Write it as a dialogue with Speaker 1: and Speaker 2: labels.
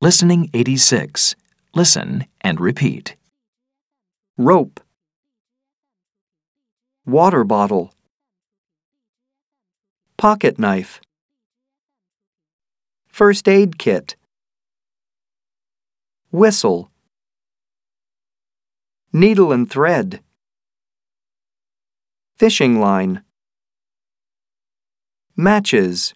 Speaker 1: Listening 86. Listen and repeat.
Speaker 2: rope, water bottle, pocket knife, first aid kit, whistle, needle and thread, fishing line, matches,